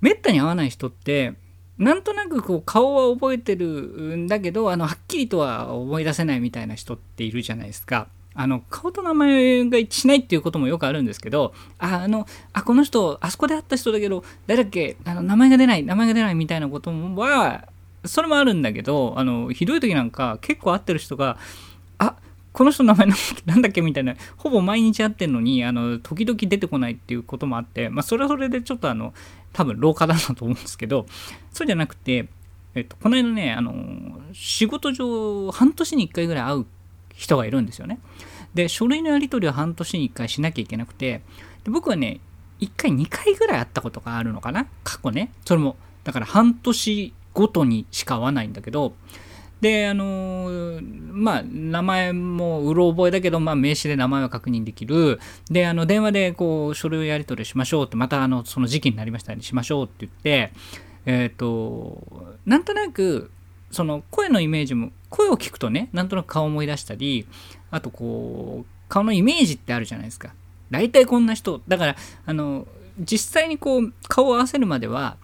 めったに会わない人ってなんとなくこう顔は覚えてるんだけどあのはっきりとは思い出せないみたいな人っているじゃないですか。あの顔と名前が一致しないっていうこともよくあるんですけどああのあこの人あそこで会った人だけど誰だっけ？あの名前が出ない名前が出ないみたいなことはそれもあるんだけどあのひどい時なんか結構会ってる人がこの人の名前なんだっけ？みたいなほぼ毎日会ってんのにあの時々出てこないっていうこともあって、まあ、それはそれでちょっとあの多分廊下だなと思うんですけどそうじゃなくて、えっと、この間ねあの仕事上半年に1回ぐらい会う人がいるんですよね。で、書類のやり取りを半年に1回しなきゃいけなくて、で僕はね、1回2回ぐらい会ったことがあるのかな？過去ね。それも、だから半年ごとにしか会わないんだけど、で、あのー、まあ、名前もうろ覚えだけど、まあ、名刺で名前は確認できる。で、あの、電話で、こう、書類をやり取りしましょうって、また、あの、その時期になりましたにしましょうって言って、えっ、ー、と、なんとなく、その声のイメージも声を聞くとねなんとなく顔を思い出したりあとこう顔のイメージってあるじゃないですか大体こんな人だからあの実際にこう顔を合わせるまでは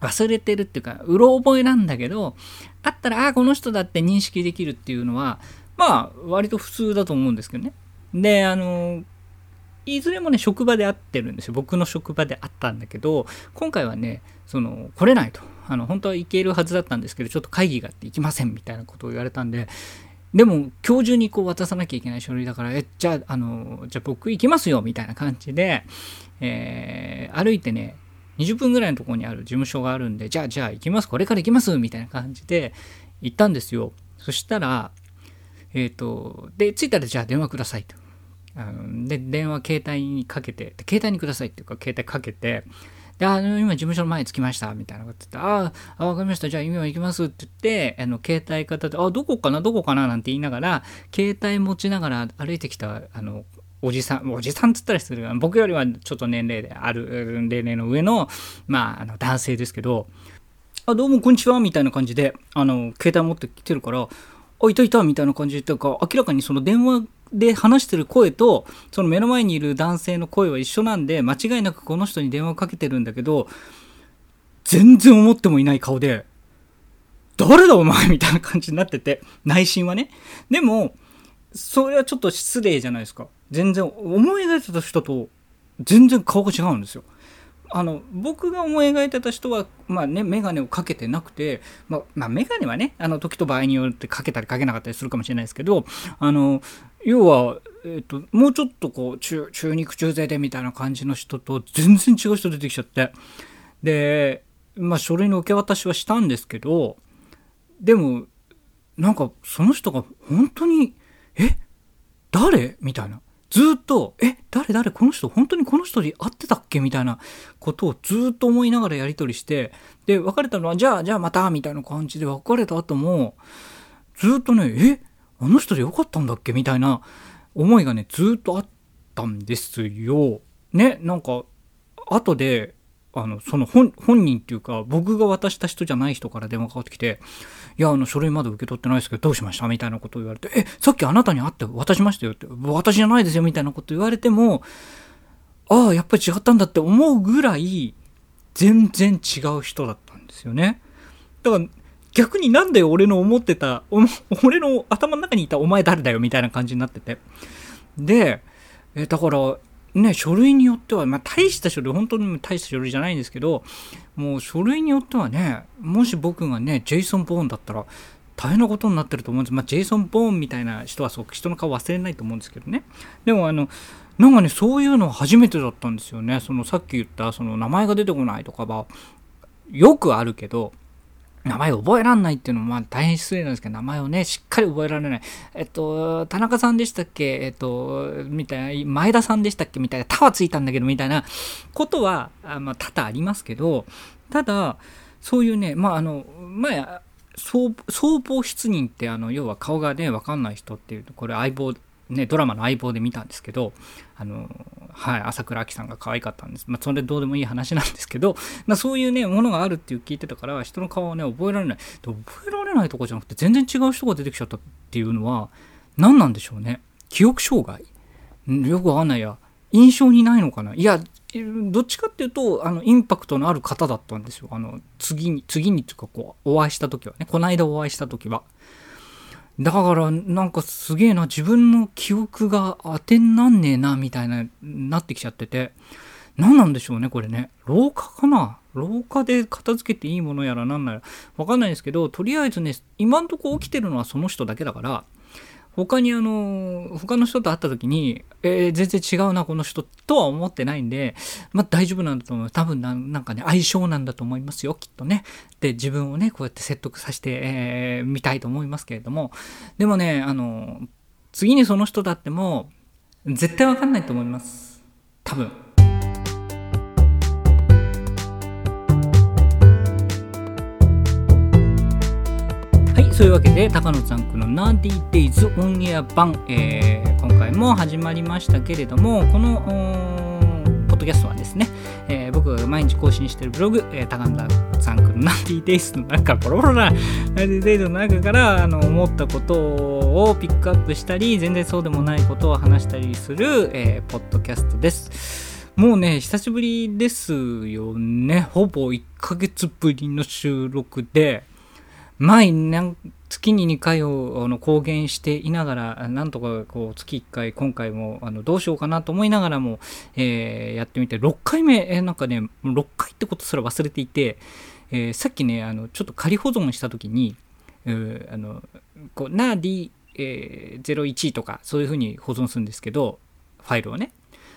忘れてるっていうかうろ覚えなんだけどあったらああこの人だって認識できるっていうのはまあ割と普通だと思うんですけどね。であのいずれもね職場で会ってるんですよ。僕の職場で会ったんだけど今回はねその来れないと。あの本当は行けるはずだったんですけどちょっと会議があって行きませんみたいなことを言われたんででも今日中にこう渡さなきゃいけない書類だからえじゃああのじゃあ僕行きますよみたいな感じで、えー、歩いてね20分ぐらいのところにある事務所があるんでじゃあじゃあ行きます。これから行きます。みたいな感じで行ったんですよ。そしたらえっ、ー、とで着いたらじゃあ電話くださいと。あので電話携帯にかけて携帯にくださいっていうか携帯かけてで、あの、今事務所の前に着きました、みたいなこと言って、ああ、わかりました、じゃあ今行きます。って言って、あの、携帯片で、あ、どこかな、どこかな、なんて言いながら、携帯持ちながら歩いてきた、あの、おじさん、おじさんって言ったら失礼僕よりはちょっと年齢である、年齢の上の、まあ、あの、男性ですけど、あ、どうもこんにちは、みたいな感じで、あの、携帯持ってきてるから、あ、いたいた、みたいな感じで言ったか、明らかにその電話で話してる声と、その目の前にいる男性の声は一緒なんで、間違いなくこの人に電話をかけてるんだけど、全然思ってもいない顔で、誰だお前みたいな感じになってて、内心はね。でも、それはちょっと失礼じゃないですか。全然、思い描いてた人と、全然顔が違うんですよ。あの僕が思い描いてた人は、まあね、眼鏡をかけてなくて、まあ、まあ、眼鏡はね、あの時と場合によってかけたりかけなかったりするかもしれないですけど、あの要は、えっと、もうちょっとこう中中肉中背でみたいな感じの人と全然違う人出てきちゃってで、まあ、書類の受け渡しはしたんですけどでもなんかその人が本当に「え？誰?」みたいなずっと「え誰誰この人本当にこの人に会ってたっけ?」みたいなことをずっと思いながらやり取りしてで別れたのは「じゃあじゃあまた」みたいな感じで別れた後もずっとね「えあの人でよかったんだっけ？みたいな思いがね、ずっとあったんですよ。ね、なんか、後で、あの、その本本人っていうか、僕が渡した人じゃない人から電話かかってきて、や、あの、書類まだ受け取ってないですけど、どうしました？みたいなことを言われて、え、さっきあなたに会って渡しましたよって、私じゃないですよみたいなこと言われても、ああ、やっぱり違ったんだって思うぐらい、全然違う人だったんですよね。だから、逆になんで俺の思ってた、俺の頭の中にいたお前誰だよみたいな感じになってて。で、えだから、ね、書類によっては、まあ、大した書類、本当に大した書類じゃないんですけど、もう書類によってはね、もし僕がね、ジェイソン・ボーンだったら、大変なことになってると思うんです。まあ、ジェイソン・ボーンみたいな人はそう、人の顔忘れないと思うんですけどね。でも、あの、なんかね、そういうのは初めてだったんですよね。その、さっき言った、その、名前が出てこないとかは、よくあるけど、名前覚えらんないっていうのもまあ大変失礼なんですけど、名前をね、しっかり覚えられない。えっと、田中さんでしたっけ？えっと、みたいな、前田さんでしたっけ？みたいな、他はついたんだけど、みたいなことは、あまあ、多々ありますけど、ただ、そういうね、まあ、あの、まあ、総合失認って、あの、要は顔がね、わかんない人っていう、これ相棒ね、ドラマの相棒で見たんですけど、あの、はい、朝倉亜希さんが可愛かったんです。まあ、それどうでもいい話なんですけど、まあ、そういうね、ものがあるっていう聞いてたから、人の顔をね、覚えられない。で覚えられないとかじゃなくて、全然違う人が出てきちゃったっていうのは、何なんでしょうね。記憶障害よくわかんないや。印象にないのかないや、どっちかっていうと、あの、インパクトのある方だったんですよ。あの、次に、次にっていうか、こう、お会いした時はね、この間お会いした時は。だから、なんかすげえな、自分の記憶が当てになんねえな、みたいな、なってきちゃってて、何なんでしょうね、これね。廊下かな？廊下で片付けていいものやら何なら、分かんないですけど、とりあえずね、今んとこ起きてるのはその人だけだから、他にあの、他の人と会った時に、えー、全然違うな、この人とは思ってないんで、まあ大丈夫なんだと思う。多分ななんかね、相性なんだと思いますよ、きっとね。で、自分をね、こうやって説得させて、えー、たいと思いますけれども、でもね、あの、次にその人だっても、絶対わかんないと思います。多分。というわけで高野ザンクのナーディーデイズオンエア版、えー、今回も始まりましたけれどもこのポッドキャストはですね、えー、僕が毎日更新しているブログ、えー、高野ザンクのナーディーデイズの中ボロボロなナーディーデイズの中からあの思ったことをピックアップしたり全然そうでもないことを話したりする、えー、ポッドキャストですもうね、久しぶりですよね。ほぼ1ヶ月ぶりの収録で、前月に2回をあの公言していながら、なんとかこう月1回、今回もあのどうしようかなと思いながらも、えー、やってみて、6回目、えー、なんかね、6回ってことすら忘れていて、えー、さっきね、あのちょっと仮保存したときに、えー、あのこうナーディ、えー、01とかそういうふうに保存するんですけど、ファイルをね。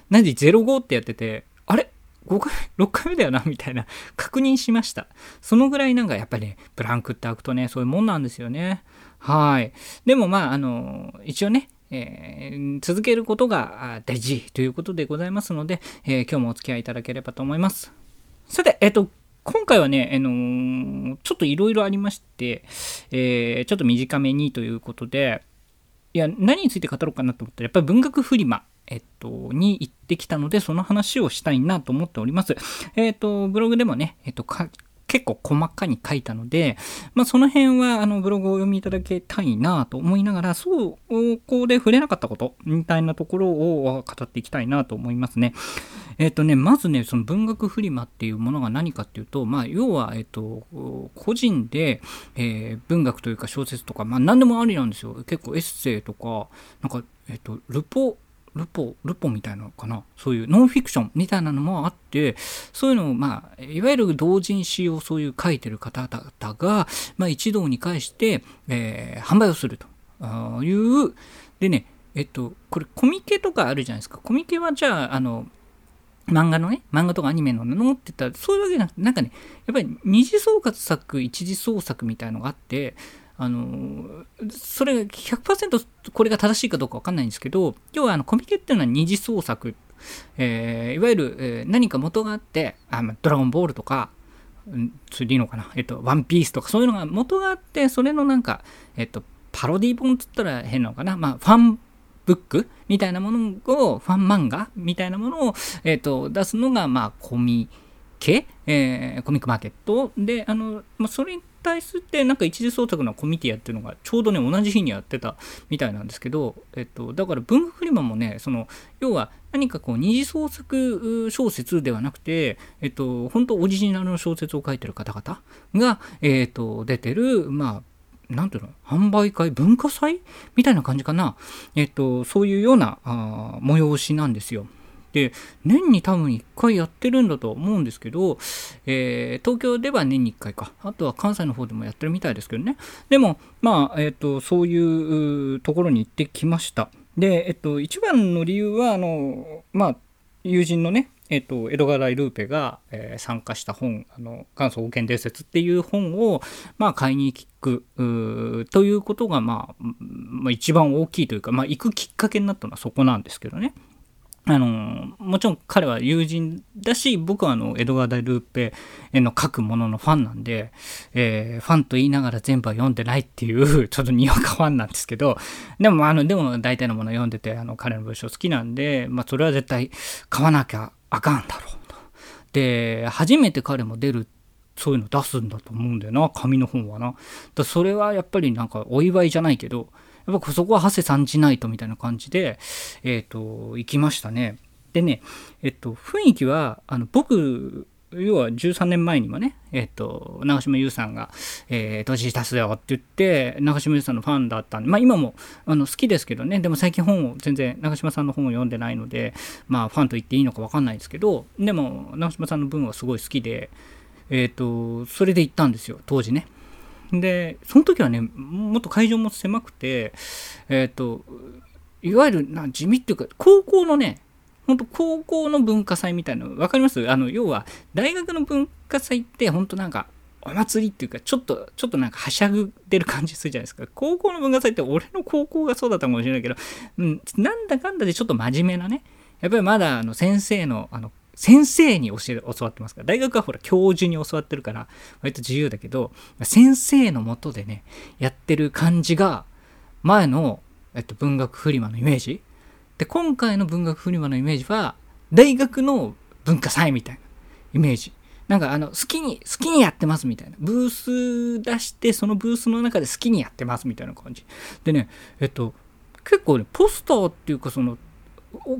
ナーディ05ってやってて、5回、6回目だよな、みたいな、確認しました。そのぐらいなんかやっぱりね、ブランクって開くとね、そういうもんなんですよね。はい。でもまあ、あの、一応ね、えー、続けることが大事ということでございますので、えー、今日もお付き合いいただければと思います。さて、えっ、ー、と、今回はね、あのー、ちょっといろいろありまして、えー、ちょっと短めにということで、いや、何について語ろうかなと思ったら、やっぱり文学フリマえっと、に行ってきたので、その話をしたいなと思っております。えっと、ブログでもね、えっと、結構細かに書いたので、まあ、その辺はあのブログを読みいただきたいなと思いながら、そう、こうで触れなかったことみたいなところを語っていきたいなと思いますね。えっ、とね、まずね、その文学フリマっていうものが何かっていうと、まあ、要は、えっ、と、個人で、えー、文学というか小説とか、まあ、何でもありなんですよ。結構エッセイとか、なんか、えっ、と、ルポ、ルポ、ルポみたいなのかな？そういうノンフィクションみたいなのもあって、そういうのを、まあ、いわゆる同人誌をそういう書いてる方々が、まあ、一堂に会して、えー、販売をするという、でね、えっと、これコミケとかあるじゃないですか。コミケはじゃあ、あの、漫画のね、漫画とかアニメののって言ったら、そういうわけじゃなくて、なんかね、やっぱり二次創作作、一次創作みたいのがあって、あの、それが100%これが正しいかどうかわかんないんですけど、要はあのコミケっていうのは二次創作、えー、いわゆる、えー、何か元があって、あドラゴンボールとか、それでいいのかな、えっと、ワンピースとかそういうのが元があって、それのなんか、えっと、パロディ本っつったら変なのかな、まあ、ファンブックみたいなものを、ファン漫画みたいなものを、えっと、出すのが、まあ、コミケ、えー、コミックマーケット？で、あの、まあ、それに対してなんか一次創作のコミティアっていうのがちょうどね同じ日にやってたみたいなんですけど、えっと、だから文学フリマもねその要は何かこう二次創作小説ではなくて、えっと、本当オリジナルの小説を書いてる方々が、えっと、出てるまあなんていうの販売会文化祭みたいな感じかな。えっと、そういうようなあ催しなんですよ。で、年に多分1回やってるんだと思うんですけど、えー、東京では年に1回か。あとは関西の方でもやってるみたいですけどね。でも、まあ、えっ、ー、と、そういうところに行ってきました。で、えっと、一番の理由は、あの、まあ、友人のね、えっと、江戸川ラルーペが、えー、参加した本、あの、元祖保険伝説っていう本を、まあ、買いに行く、ということが、まあ、まあ、一番大きいというか、まあ、行くきっかけになったのはそこなんですけどね。あの、もちろん彼は友人だし、僕はあの、江戸川大ルーペの書くもののファンなんで、えー、ファンと言いながら全部は読んでないっていう、ちょっとにわかファンなんですけど、でも、あの、でも大体のもの読んでて、あの、彼の文章好きなんで、まあ、それは絶対買わなきゃあかんだろうと。で、初めて彼も出るそういうの出すんだと思うんだよな、紙の本はな。だそれはやっぱりなんかお祝いじゃないけど、やっぱそこは長谷さんじないとみたいな感じで、えっ、ー、と、行きましたね。でね、えっと、雰囲気は、あの、僕、要は13年前にもね、えっと、長島優さんが、えー、年出すよって言って、長島優さんのファンだったんで、まあ今もあの好きですけどね、でも最近本を全然、長島さんの本を読んでないので、まあファンと言っていいのかわかんないですけど、でも長島さんの文はすごい好きで、えっ、と、それで行ったんですよ、当時ね。で、その時はね、もっと会場も狭くて、えっ、と、いわゆるな地味っていうか、高校のね、本当高校の文化祭みたいなの分かります？あの要は大学の文化祭って本当なんかお祭りっていうかちょっとちょっとなんかはしゃぐってる感じするじゃないですか。高校の文化祭って俺の高校がそうだったかもしれないけど、うん、なんだかんだでちょっと真面目なねやっぱりまだあの先生のあの先生に教え教わってますから大学はほら教授に教わってるから割と自由だけど先生のもとでねやってる感じが前の、えっと、文学フリマのイメージで、今回の文学フリマのイメージは、大学の文化祭みたいなイメージ。なんかあの、好きに、好きにやってますみたいな。ブース出して、そのブースの中で好きにやってますみたいな感じ。でね、えっと、結構ね、ポスターっていうかその、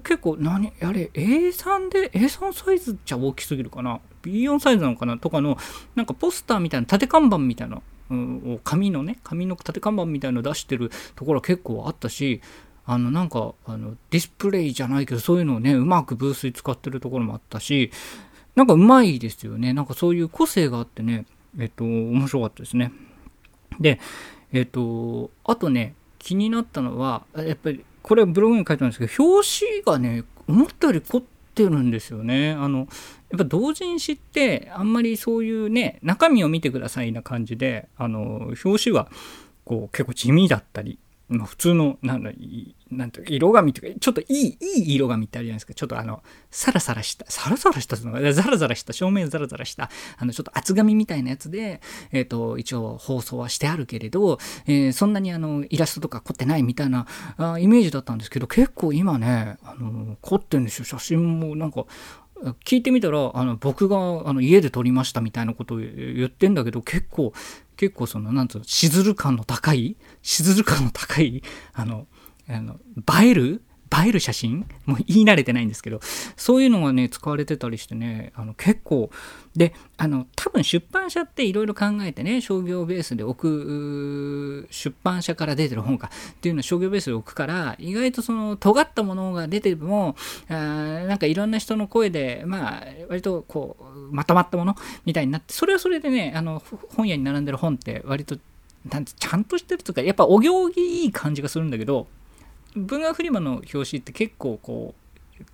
結構何、あれ、A3 で、A3 サイズじゃ大きすぎるかな ?B4 サイズなのかな？とかの、なんかポスターみたいな、縦看板みたいな、うん、紙のね、紙の縦看板みたいなの出してるところは結構あったし、あのなんかあのディスプレイじゃないけどそういうのをねうまくブースに使ってるところもあったしなんかうまいですよね。なんかそういう個性があってねえっと面白かったですね。でえっとあとね気になったのはやっぱりこれブログに書いてあるんですけど表紙がね思ったより凝ってるんですよね。あのやっぱ同人誌ってあんまりそういうね中身を見てくださいな感じであの表紙はこう結構地味だったり普通の、なんだ、なんて色紙っていうか、ちょっといい、いい色紙ってあるじゃないですか。ちょっとあの、サラサラした、サラサラしたのが、ザラザラした、正面ザラザラした、あの、ちょっと厚紙みたいなやつで、えっ、ー、と、一応放送はしてあるけれど、えー、そんなにあの、イラストとか凝ってないみたいなあイメージだったんですけど、結構今ね、あの、凝ってるんですよ。写真もなんか、聞いてみたら、あの、僕があの家で撮りましたみたいなことを言ってんだけど、結構、結構その、なんつうの、しずる感の高い、しずる感の高い、あの、あの映える映える写真？もう言い慣れてないんですけど、そういうのがね、使われてたりしてね、あの結構、で、あの、多分出版社っていろいろ考えてね、商業ベースで置く、出版社から出てる本か。っていうのを商業ベースで置くから、意外とその尖ったものが出ても、あなんかいろんな人の声で、まあ、割とこう、まとまったもの？みたいになって、それはそれでね、あの、本屋に並んでる本って割と、なんちゃんとしてるというか、やっぱお行儀いい感じがするんだけど、文学フリマの表紙って結構こう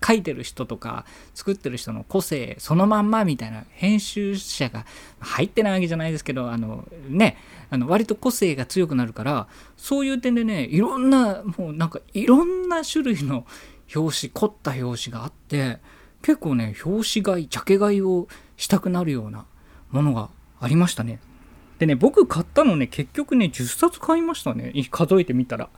書いてる人とか作ってる人の個性そのまんまみたいな編集者が入ってないわけじゃないですけどあのねあの割と個性が強くなるからそういう点でねいろんなもうなんかいろんな種類の表紙凝った表紙があって結構ね表紙買いジャケ買いをしたくなるようなものがありましたね。でね僕買ったのね結局ね10冊買いましたね。数えてみたら。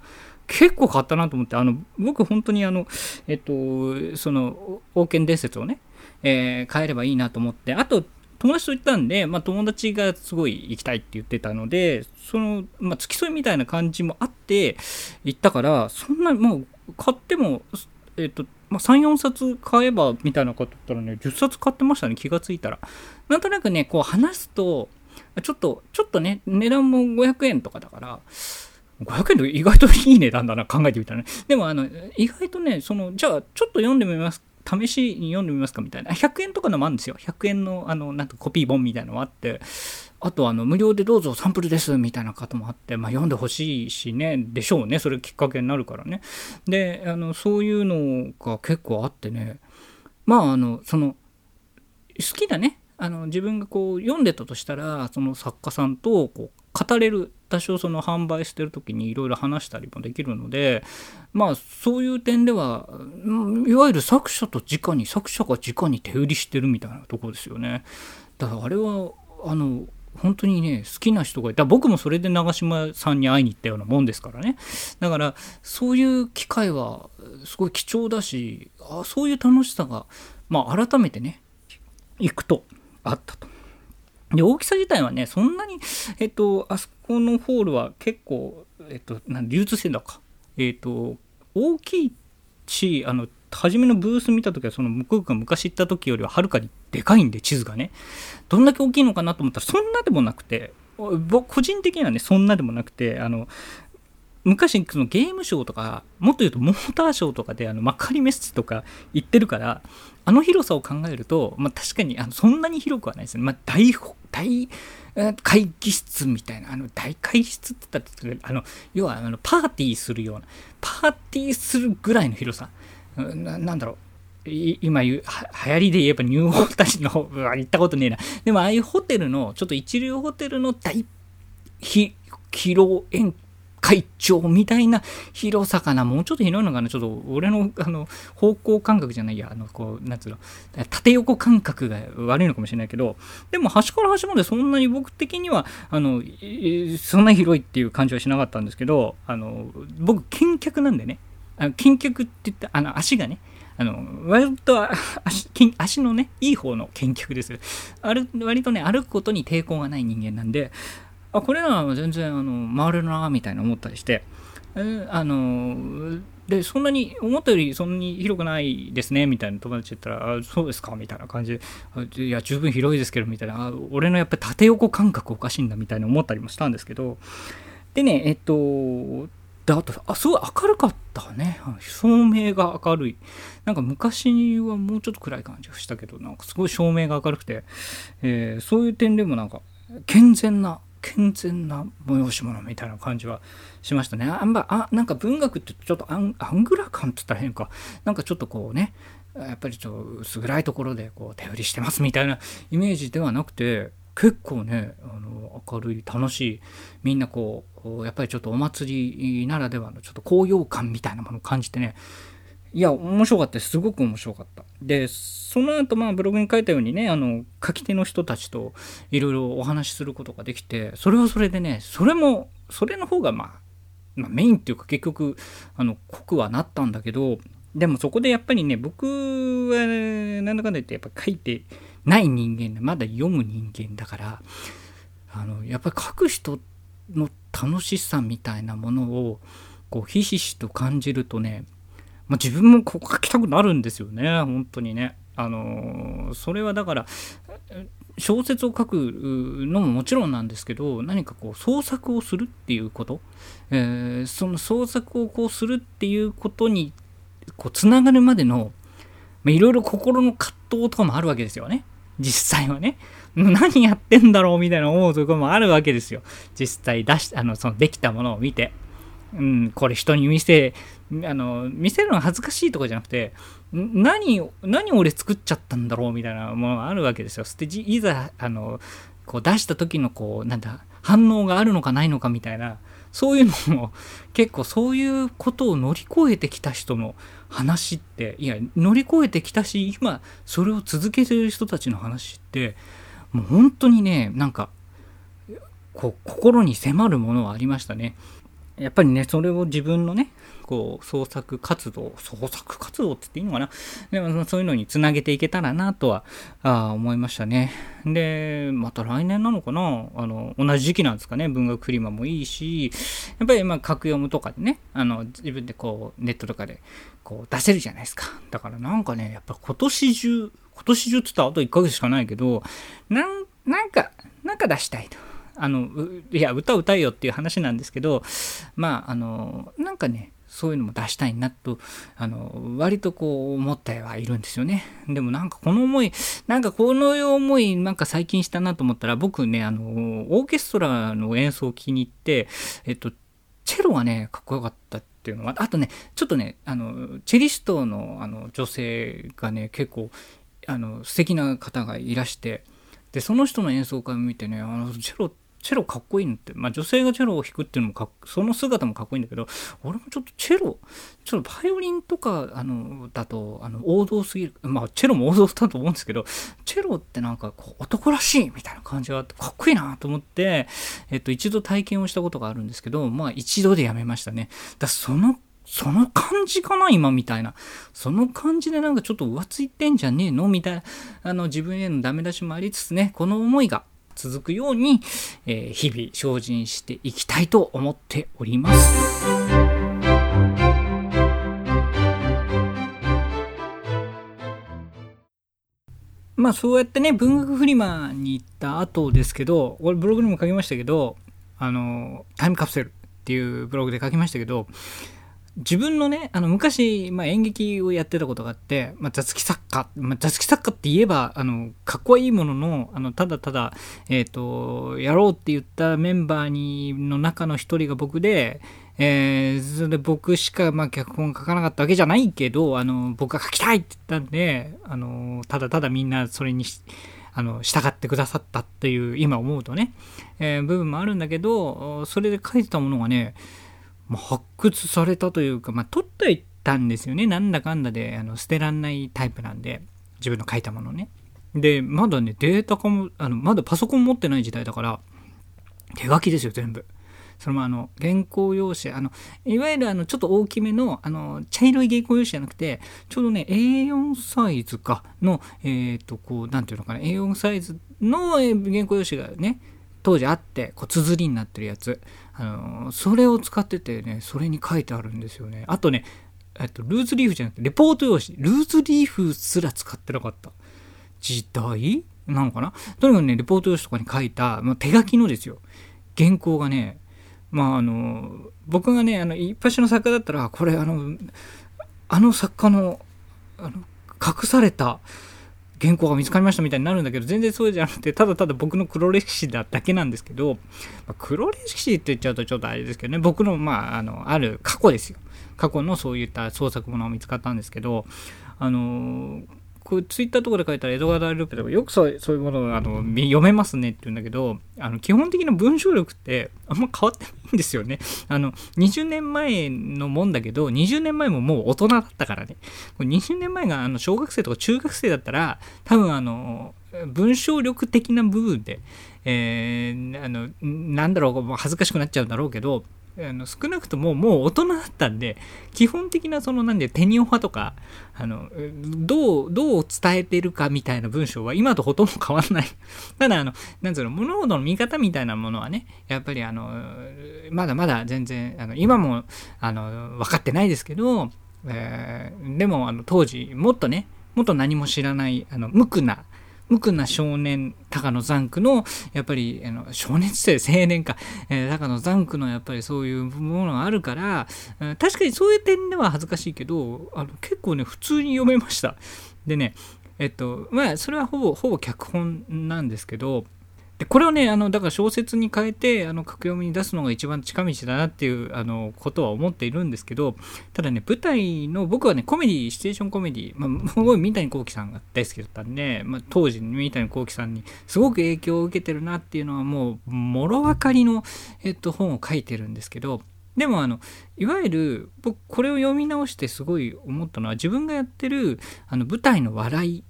結構買ったなと思って、あの、僕本当にあの、えっと、その、王権伝説をね、えー、変えればいいなと思って、あと、友達と行ったんで、まあ、友達がすごい行きたいって言ってたので、その、まあ、付き添いみたいな感じもあって、行ったから、そんな、もう、買っても、えっと、まあ、3、4冊買えばみたいなことだったらね、10冊買ってましたね、気がついたら。なんとなくね、こう話すと、ちょっと、ちょっとね、値段も500円とかだから、500円と意外といい値段だな、考えてみたらね。でも、あの、意外とね、その、じゃあ、ちょっと読んでみます。試しに読んでみますかみたいな。100円とかのもあるんですよ。100円の、あの、なんとコピー本みたいなのもあって、あと、あの、無料でどうぞサンプルですみたいな方もあって、まあ、読んでほしいしね、でしょうね。それきっかけになるからね。で、あの、そういうのが結構あってね、まあ、あの、その、好きなね、あの自分がこう読んでたとしたらその作家さんとこう語れる多少その販売してる時にいろいろ話したりもできるのでまあそういう点ではいわゆる作者と直に作者が直に手売りしてるみたいなとこですよねだからあれはあの本当にね好きな人がいた僕もそれで長嶋さんに会いに行ったようなもんですからねだからそういう機会はすごい貴重だしあそういう楽しさがまあ改めてね行くとあったと。で、大きさ自体はね、そんなに、えっと、あそこのホールは結構、えっと、なん流通してんだか。えっと、大きいし、あの、初めのブース見た時はその向こうが昔行った時よりははるかにでかいんで地図がねどんだけ大きいのかなと思ったらそんなでもなくて僕個人的にはねそんなでもなくてあの昔そのゲームショーとかもっと言うとモーターショーとかであの幕張メッセとか行ってるからあの広さを考えると、まあ、確かにあのそんなに広くはないですね、まあ、大大会議室みたいなあの大会室って言ったらあの要はあのパーティーするようなパーティーするぐらいの広さ。なんだろう。今言う、流行りで言えばニューオータジの方、行ったことねえな。でもああいうホテルの、ちょっと一流ホテルの大、ひ、披露宴会長みたいな広さかな。もうちょっと広いのかな。ちょっと俺の、あの、方向感覚じゃないや。あの、こう、なんつうの、縦横感覚が悪いのかもしれないけど、でも端から端までそんなに僕的には、あの、そんな広いっていう感じはしなかったんですけど、あの、僕、見客なんでね。あの見客って言ったあの足がねあの割と足足のねいい方の見客です割とね歩くことに抵抗がない人間なんであこれなら全然あの回れるなみたいな思ったりしてあのでそんなに思ったよりそんなに広くないですねみたいな友達言ったらあそうですかみたいな感じでいや十分広いですけどみたいなあ俺のやっぱり縦横感覚おかしいんだみたいな思ったりもしたんですけどでねえっとで、あと、あ、すごい明るかったね。照明が明るい。なんか昔はもうちょっと暗い感じがしたけど、なんかすごい照明が明るくて、えー、そういう点でもなんか、健全な、健全な催し物みたいな感じはしましたね。あんま、あ、なんか文学ってちょっとアングラ感って言ったら変か。なんかちょっとこうね、やっぱりちょっと薄暗いところでこう手売りしてますみたいなイメージではなくて、結構ねあの明るい楽しいみんなこうやっぱりちょっとお祭りならではのちょっと高揚感みたいなものを感じてねいや面白かったです。すごく面白かった。でその後まあブログに書いたようにねあの書き手の人たちといろいろお話しすることができてそれはそれでねそれもそれの方がまあ、まあ、メインっていうか結局あの濃くはなったんだけどでもそこでやっぱりね僕はなんだかんだ言ってやっぱ書いてない人間でまだ読む人間だからあのやっぱり書く人の楽しさみたいなものをこうひしひしと感じるとね、まあ、自分もこう書きたくなるんですよね本当にね。あのそれはだから小説を書くのももちろんなんですけど何かこう創作をするっていうこと、えー、その創作をこうするっていうことにこうつながるまでのいろいろ心の葛藤とかもあるわけですよね。実際はね。何やってんだろうみたいな思うところもあるわけですよ。実際出し、あの、そのできたものを見て。うん、これ人に見せ、あの、見せるのが恥ずかしいとかじゃなくて、何、何俺作っちゃったんだろうみたいなものがあるわけですよ。で、いざ、あの、こう出した時のこう、なんだ、反応があるのかないのかみたいな、そういうのも結構そういうことを乗り越えてきた人の話っていや乗り越えてきたし今それを続けてる人たちの話ってもう本当にねなんかこう心に迫るものはありましたね。やっぱりねそれを自分のねこう創作活動創作活動って言っていいのかな？でもそういうのにつなげていけたらなとはあ思いましたね。でまた来年なのかな？あの同じ時期なんですかね？文学フリマもいいしやっぱりまあ格読むとかでねあの自分でこうネットとかでこう出せるじゃないですか。だからなんかねやっぱ今年中今年中って言ったらあと1ヶ月しかないけどなんなんかなんか出したいと。あのいや歌歌えよっていう話なんですけどまああのなんかねそういうのも出したいなと、あの、割とこう思ってはいるんですよね。でもなんかこの思い、なんかこの思いなんか最近したなと思ったら、僕ね、あの、オーケストラの演奏を気に入って、えっと、チェロがね、かっこよかったっていうのは、あとね、ちょっとね、あの、チェリストのあの女性がね、結構、あの、素敵な方がいらして、で、その人の演奏会を見てね、あの、チェロってチェロかっこいいのって、まあ女性がチェロを弾くっていうのもかその姿もかっこいいんだけど、俺もちょっとチェロ、ちょっとバイオリンとか、あの、だと、あの、王道すぎる。まあチェロも王道だと思うんですけど、チェロってなんかこう男らしいみたいな感じがあって、かっこいいなと思って、えっと、一度体験をしたことがあるんですけど、まあ一度でやめましたね。だそのその感じかな今みたいな。その感じでなんかちょっと浮ついてんじゃねえのみたいな、あの自分へのダメ出しもありつつね、この思いが続くように、えー、日々精進していきたいと思っております。まあそうやってね文学フリマに行った後ですけど俺ブログにも書きましたけどあのタイムカプセルっていうブログで書きましたけど自分のね、あの昔、まあ、演劇をやってたことがあって、まあ、雑記作家、まあ、雑記作家って言えば、あの、かっこいいものの、あの、ただただ、えっ、ー、と、やろうって言ったメンバーに、の中の一人が僕で、えー、それで僕しか、まあ、脚本書かなかったわけじゃないけど、あの、僕が書きたいって言ったんで、あの、ただただみんなそれにあの、従ってくださったっていう、今思うとね、えー、部分もあるんだけど、それで書いてたものがね、まあ、発掘されたというか、まあ、取っていったんですよね。なんだかんだで、あの、捨てらんないタイプなんで、自分の書いたものね。で、まだね、データ化も、あの、まだパソコン持ってない時代だから、手書きですよ、全部。それもあの、原稿用紙、あの、いわゆるあの、ちょっと大きめの、あの、茶色い原稿用紙じゃなくて、ちょうどね、A4 サイズかの、えっ、ー、と、こう、なんていうのかな、A4 サイズの原稿用紙がね、当時あって、こう、綴りになってるやつ。あの、それを使っててね、それに書いてあるんですよね。あとね、えっと、ルーズリーフじゃなくて、レポート用紙。ルーズリーフすら使ってなかった。時代なのかな？とにかくね、レポート用紙とかに書いた、まあ、手書きのですよ。原稿がね、まああの、僕がね、あの、一発の作家だったら、これあの、あの作家の、あの、隠された、原稿が見つかりましたみたいになるんだけど、全然そうじゃなくて、ただただ僕の黒歴史だだけなんですけど、まあ、黒歴史って言っちゃうとちょっとあれですけどね、僕の、まあ、あの、ある過去ですよ。過去のそういった創作ものが見つかったんですけど、あのこうツイッターとかで書いたら江戸川ループでもよくそうそういうものをあの読めますねって言うんだけどあの基本的な文章力ってあんま変わってないんですよね。あの20年前のもんだけど20年前ももう大人だったからね。20年前があの小学生とか中学生だったら多分あの文章力的な部分で、えー、あのなんだろう恥ずかしくなっちゃうんだろうけどあの少なくとももう大人だったんで基本的なそのなんでテニオ派とかあのどうどう伝えてるかみたいな文章は今とほとんど変わんない。ただあのなんつうの物事の見方みたいなものはねやっぱりあのまだまだ全然あの今もあの分かってないですけど、えー、でもあの当時もっとねもっと何も知らないあの無垢な無垢な少年、高野ザンクの、やっぱり、あの少年って青年か、えー、高野ザンクのやっぱりそういうものがあるから、確かにそういう点では恥ずかしいけど、あの結構ね、普通に読めました。でね、えっと、まあ、それはほぼ、ほぼ脚本なんですけど、でこれをねあのだから小説に変えてあの格読みに出すのが一番近道だなっていうあのことは思っているんですけどただね舞台の僕はねコメディシチュエーションコメディ、まあ、すごい三谷幸喜さんが大好きだったんで、まあ、当時三谷幸喜さんにすごく影響を受けてるなっていうのはもうもろ分かりの、えっと、本を書いてるんですけどでもあのいわゆる僕これを読み直してすごい思ったのは自分がやってるあの舞台の笑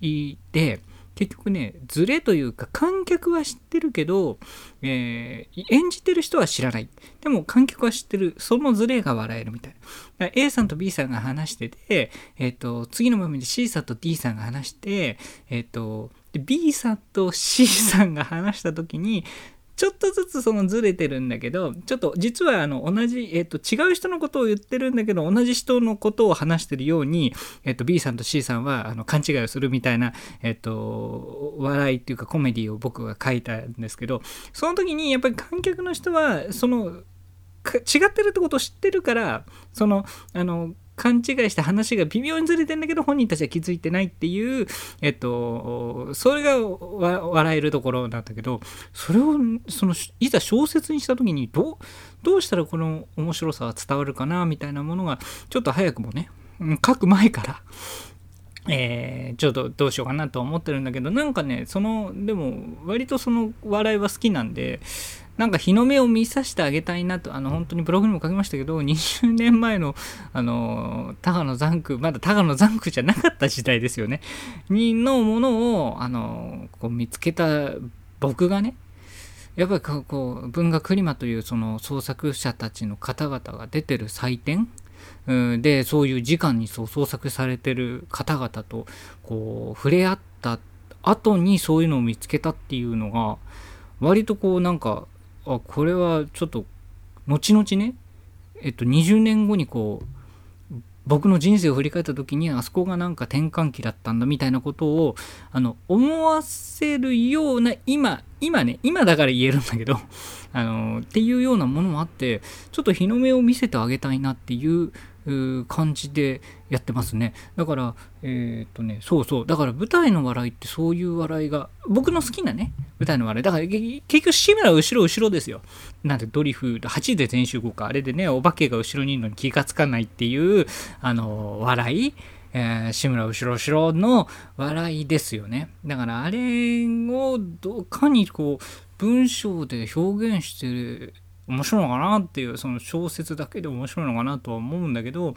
いで結局ね、ズレというか観客は知ってるけど、えー、演じてる人は知らない。でも観客は知ってる。そのズレが笑えるみたいな。A さんと B さんが話してて、え、ー、と、次の場面で C さんと D さんが話して、え、ー、と、B さんと C さんが話した時に、ちょっとずつそのずれてるんだけど、ちょっと実はあの同じ、えっ、と、違う人のことを言ってるんだけど、同じ人のことを話してるように、えっ、と、B さんと C さんはあの勘違いをするみたいな、えっ、と、笑いっていうかコメディを僕が書いたんですけど、その時にやっぱり観客の人は、その、違ってるってことを知ってるから、その、あの、勘違いして話が微妙にずれてんだけど本人たちは気づいてないっていう、えっと、それが笑えるところなんだけどそれをそのいざ小説にした時にどうどうしたらこの面白さは伝わるかなみたいなものがちょっと早くもね書く前からえー、ちょっとどうしようかなと思ってるんだけどなんかねそのでも割とその笑いは好きなんでなんか日の目を見させてあげたいなと、あの、本当にブログにも書きましたけど、20年前の、あの、タガのザンク、まだタガのザンクじゃなかった時代ですよね。に、のものを、あの、こう見つけた僕がね、やっぱりこう、文学リマというその創作者たちの方々が出てる祭典で、そういう時間にそう創作されてる方々と、こう、触れ合った後にそういうのを見つけたっていうのが、割とこうなんかあこれはちょっと後々ねえっと20年後にこう僕の人生を振り返った時にあそこがなんか転換期だったんだみたいなことをあの思わせるような今今ね今だから言えるんだけど あのっていうようなものもあってちょっと日の目を見せてあげたいなっていう感じでやってますね。だから、えー、っとね、そうそう。だから舞台の笑いってそういう笑いが、僕の好きなね、舞台の笑い。だから結局志村後ろ後ろですよ。なんでドリフ、8で全集合か。あれでね、お化けが後ろにいるのに気がつかないっていう、あの、笑い。えー、志村後ろ後ろの笑いですよね。だからあれをどかにこう文章で表現して面白いのかなっていうその小説だけで面白いのかなとは思うんだけど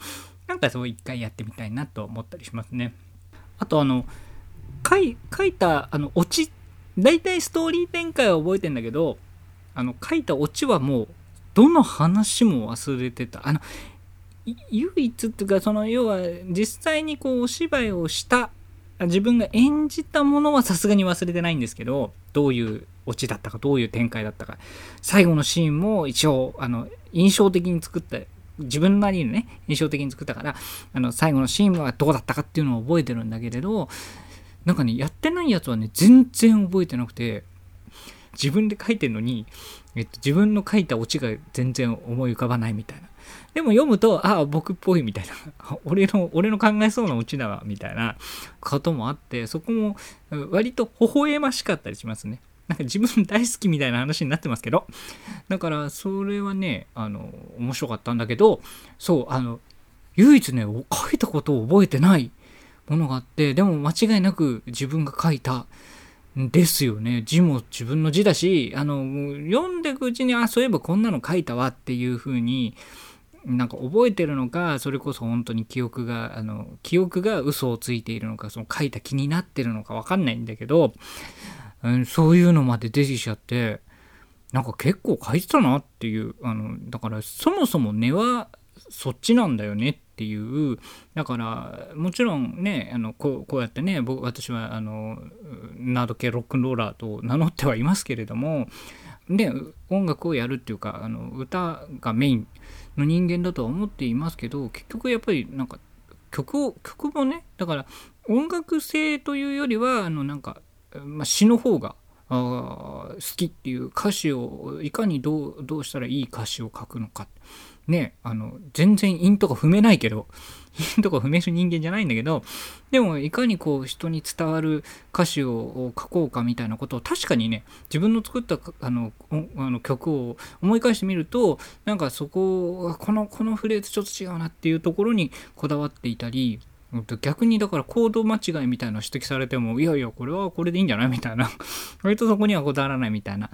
なんかそう一回やってみたいなと思ったりしますね。あとあの書い書いたあのオチ大体ストーリー展開は覚えてんだけどあの書いたオチはもうどの話も忘れてた。あの唯一っていうかその要は実際にこうお芝居をした自分が演じたものはさすがに忘れてないんですけどどういうオチだったかどういう展開だったか最後のシーンも一応あの印象的に作った自分なりにね印象的に作ったからあの最後のシーンはどうだったかっていうのを覚えてるんだけれどなんかねやってないやつはね全然覚えてなくて自分で書いてるのに、えっと、自分の書いたオチが全然思い浮かばないみたいなでも読むと、ああ、僕っぽいみたいな、俺の、俺の考えそうなオチだわ、みたいなこともあって、そこも割と微笑ましかったりしますね。なんか自分大好きみたいな話になってますけど。だから、それはね、あの、面白かったんだけど、そう、あの、唯一ね、書いたことを覚えてないものがあって、でも間違いなく自分が書いたんですよね。字も自分の字だし、あの、読んでいくうちに、あ、そういえばこんなの書いたわっていう風に、なんか覚えてるのかそれこそ本当に記憶があの記憶が嘘をついているのかその書いた気になってるのか分かんないんだけど、うん、そういうのまで出てきちゃってなんか結構書いてたなっていうあのだからそもそも根はそっちなんだよねっっていうだからもちろんねあのこうこうやってね僕私はあのナード系ロックンローラーと名乗ってはいますけれどもで音楽をやるっていうかあの歌がメインの人間だとは思っていますけど結局やっぱりなんか曲を曲もねだから音楽性というよりはあのなんか、まあ、詩の方が好きっていう歌詞をいかにどうどうしたらいい歌詞を書くのか。ねあの全然韻とか踏めないけど韻とか踏める人間じゃないんだけどでもいかにこう人に伝わる歌詞を書こうかみたいなことを確かにね自分の作ったあのあの曲を思い返してみるとなんかそここのこのフレーズちょっと違うなっていうところにこだわっていたり逆にだからコード間違いみたいな指摘されてもいやいやこれはこれでいいんじゃない？みたいな。割とそこにはこだわらないみたいな。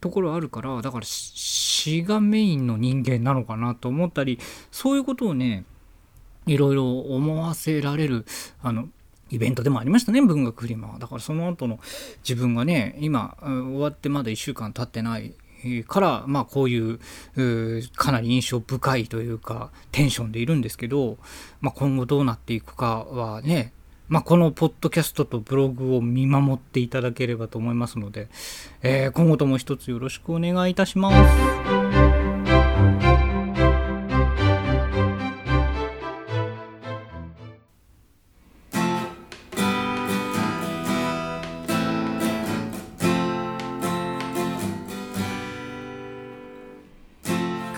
ところあるからだから詩がメインの人間なのかなと思ったりそういうことをねいろいろ思わせられるあのイベントでもありましたね文学フリマだからその後の自分がね今終わってまだ1週間経ってないから、まあこういうかなり印象深いというかテンションでいるんですけど、まあ今後どうなっていくかはね、まあこのポッドキャストとブログを見守っていただければと思いますので、えー、今後とも一つよろしくお願いいたします。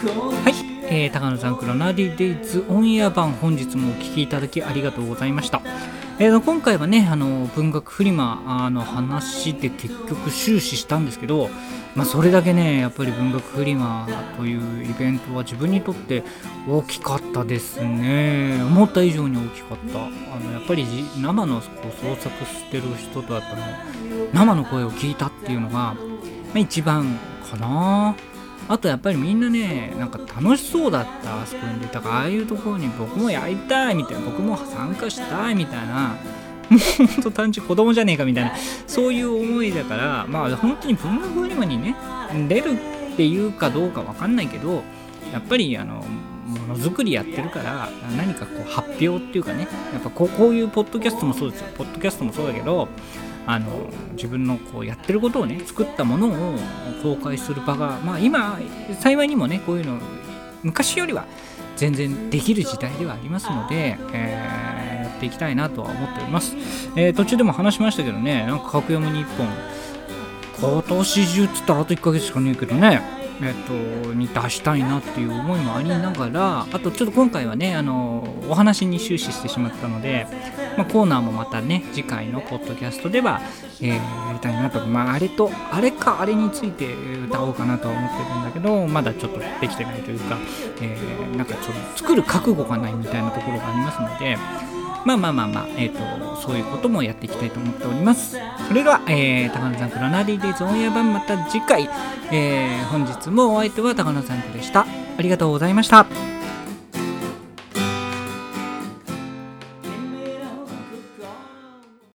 はいえー、高野さんクロナディデイズオンエア版本日もお聴きいただきありがとうございました。えー、今回はねあの文学フリマの話で結局終始したんですけど、まあ、それだけねやっぱり文学フリマというイベントは自分にとって大きかったですね。思った以上に大きかった。あのやっぱり生のこう創作してる人とやっぱの生の声を聞いたっていうのが、まあ、一番かな。あとやっぱりみんなねなんか楽しそうだったあそこに出たからああいうところに僕もやりたいみたいな僕も参加したいみたいなもうほんと単純子供じゃねえかみたいな。そういう思いだからまあ本当に文学フリマにね出るっていうかどうかわかんないけどやっぱりあのものづくりやってるから何かこう発表っていうかねやっぱこうこういうポッドキャストもそうですよ。ポッドキャストもそうだけどあの自分のこうやってることをね作ったものを公開する場が、まあ、今幸いにもねこういうの昔よりは全然できる時代ではありますので、えー、やっていきたいなとは思っております、えー、途中でも話しましたけどねなんか格読む日本今年中っつったらあと1ヶ月しかねえけどねえっと、に出したいなっていう思いもありながらあとちょっと今回はねあのお話に終始してしまったので、まあ、コーナーもまたね次回のポッドキャストでは、えー、やりたいなと、まあ、あれとあれかあれについて歌おうかなとは思ってるんだけどまだちょっとできてないというか、えー、なんかちょっと作る覚悟がないみたいなところがありますのでまあまあまあまあ、えっ、ー、と、そういうこともやっていきたいと思っております。それでは、えー、高野さんクラナディデイズオンエア版また次回、えー、本日もお相手は高野さんでした。ありがとうございました。